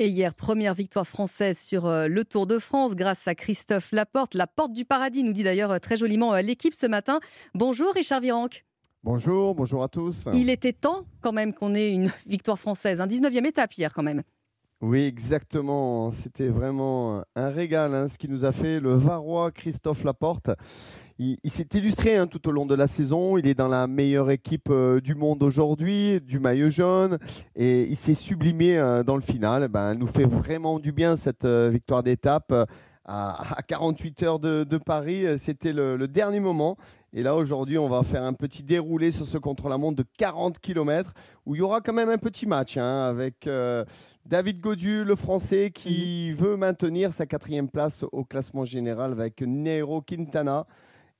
Et hier, première victoire française sur euh, le Tour de France grâce à Christophe Laporte. La porte du paradis, nous dit d'ailleurs euh, très joliment euh, l'équipe ce matin. Bonjour Richard Virenque. Bonjour, bonjour à tous. Il était temps quand même qu'on ait une victoire française. Un 19e étape hier quand même. Oui, exactement. C'était vraiment un régal hein, ce qui nous a fait le Varois Christophe Laporte. Il, s'est illustré hein, tout au long de la saison. Il est dans la meilleure équipe euh, du monde aujourd'hui, du maillot jaune, et il s'est sublimé euh, dans le final. Ben, elle nous fait vraiment du bien cette euh, victoire d'étape. À, 48 heures de, Paris, c'était le, dernier moment. Et là, aujourd'hui, on va faire un petit déroulé sur ce contre-la-montre de 40 km où il y aura quand même un petit match hein, avec David Godu, le français, qui mhm. veut maintenir sa quatrième place au classement général avec Nero Quintana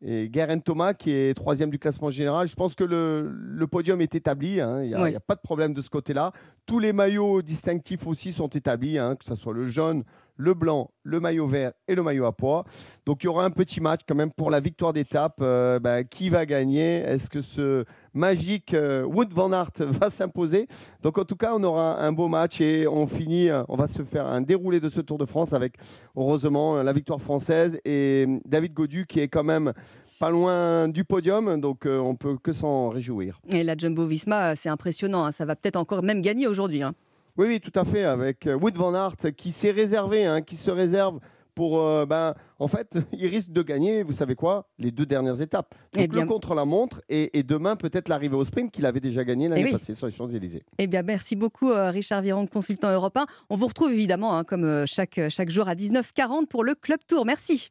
et Guerin Thomas qui est troisième du classement général. Je pense que le, podium est établi, hein. il n'y a, pas de problème de ce côté-là. Tous les maillots distinctifs aussi sont établis, hein, que ce soit le jaune, le blanc, le maillot vert et le maillot à poids. Donc il y aura un petit match quand même pour la victoire d'étape. Euh, bah, qui va gagner? Est-ce que ce magique euh, Wood Van Aert va s'imposer? Donc en tout cas, on aura un beau match et on finit, euh, on va se faire un déroulé de ce Tour de France avec heureusement la victoire française et David Godu qui est quand même pas loin du podium, donc on peut que s'en réjouir. Et la Jumbo Visma, c'est impressionnant, hein. ça va peut-être encore même gagner aujourd'hui. Hein. Oui, oui, tout à fait, avec euh, Wood Van Aert qui s'est réservé, hein, qui se réserve pour. Euh, ben, en fait, il risque de gagner, vous savez quoi, les deux dernières étapes. Donc le contre-la-montre et, demain, peut-être l'arrivée au sprint qu'il avait déjà gagné l'année eh passée sur les Champs-Élysées. Eh bien, merci beaucoup, euh, Richard Viron, consultant européen. On vous retrouve évidemment, hein, comme chaque, chaque jour, à 19h40 pour le Club Tour. Merci.